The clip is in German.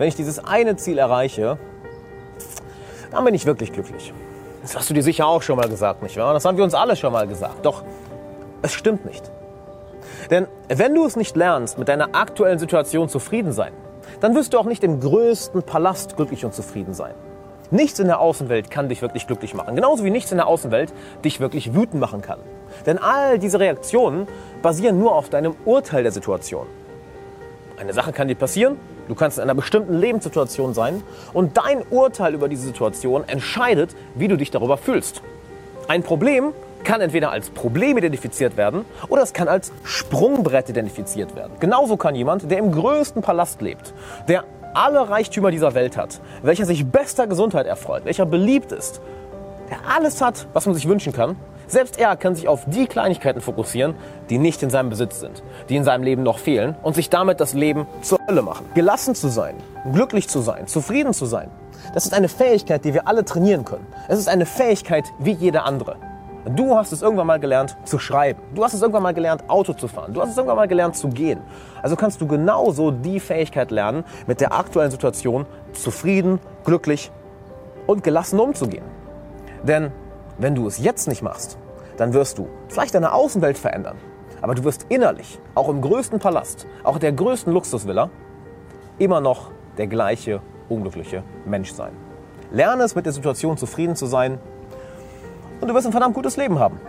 Wenn ich dieses eine Ziel erreiche, dann bin ich wirklich glücklich. Das hast du dir sicher auch schon mal gesagt, nicht wahr? Das haben wir uns alle schon mal gesagt. Doch es stimmt nicht. Denn wenn du es nicht lernst, mit deiner aktuellen Situation zufrieden sein, dann wirst du auch nicht im größten Palast glücklich und zufrieden sein. Nichts in der Außenwelt kann dich wirklich glücklich machen. Genauso wie nichts in der Außenwelt dich wirklich wütend machen kann. Denn all diese Reaktionen basieren nur auf deinem Urteil der Situation. Eine Sache kann dir passieren, du kannst in einer bestimmten Lebenssituation sein und dein Urteil über diese Situation entscheidet, wie du dich darüber fühlst. Ein Problem kann entweder als Problem identifiziert werden oder es kann als Sprungbrett identifiziert werden. Genauso kann jemand, der im größten Palast lebt, der alle Reichtümer dieser Welt hat, welcher sich bester Gesundheit erfreut, welcher beliebt ist, der alles hat, was man sich wünschen kann, selbst er kann sich auf die Kleinigkeiten fokussieren, die nicht in seinem Besitz sind, die in seinem Leben noch fehlen und sich damit das Leben zur Hölle machen. Gelassen zu sein, glücklich zu sein, zufrieden zu sein, das ist eine Fähigkeit, die wir alle trainieren können. Es ist eine Fähigkeit wie jede andere. Du hast es irgendwann mal gelernt zu schreiben. Du hast es irgendwann mal gelernt, Auto zu fahren. Du hast es irgendwann mal gelernt zu gehen. Also kannst du genauso die Fähigkeit lernen, mit der aktuellen Situation zufrieden, glücklich und gelassen umzugehen. Denn wenn du es jetzt nicht machst, dann wirst du vielleicht deine Außenwelt verändern. Aber du wirst innerlich, auch im größten Palast, auch der größten Luxusvilla, immer noch der gleiche unglückliche Mensch sein. Lerne es, mit der Situation zufrieden zu sein und du wirst ein verdammt gutes Leben haben.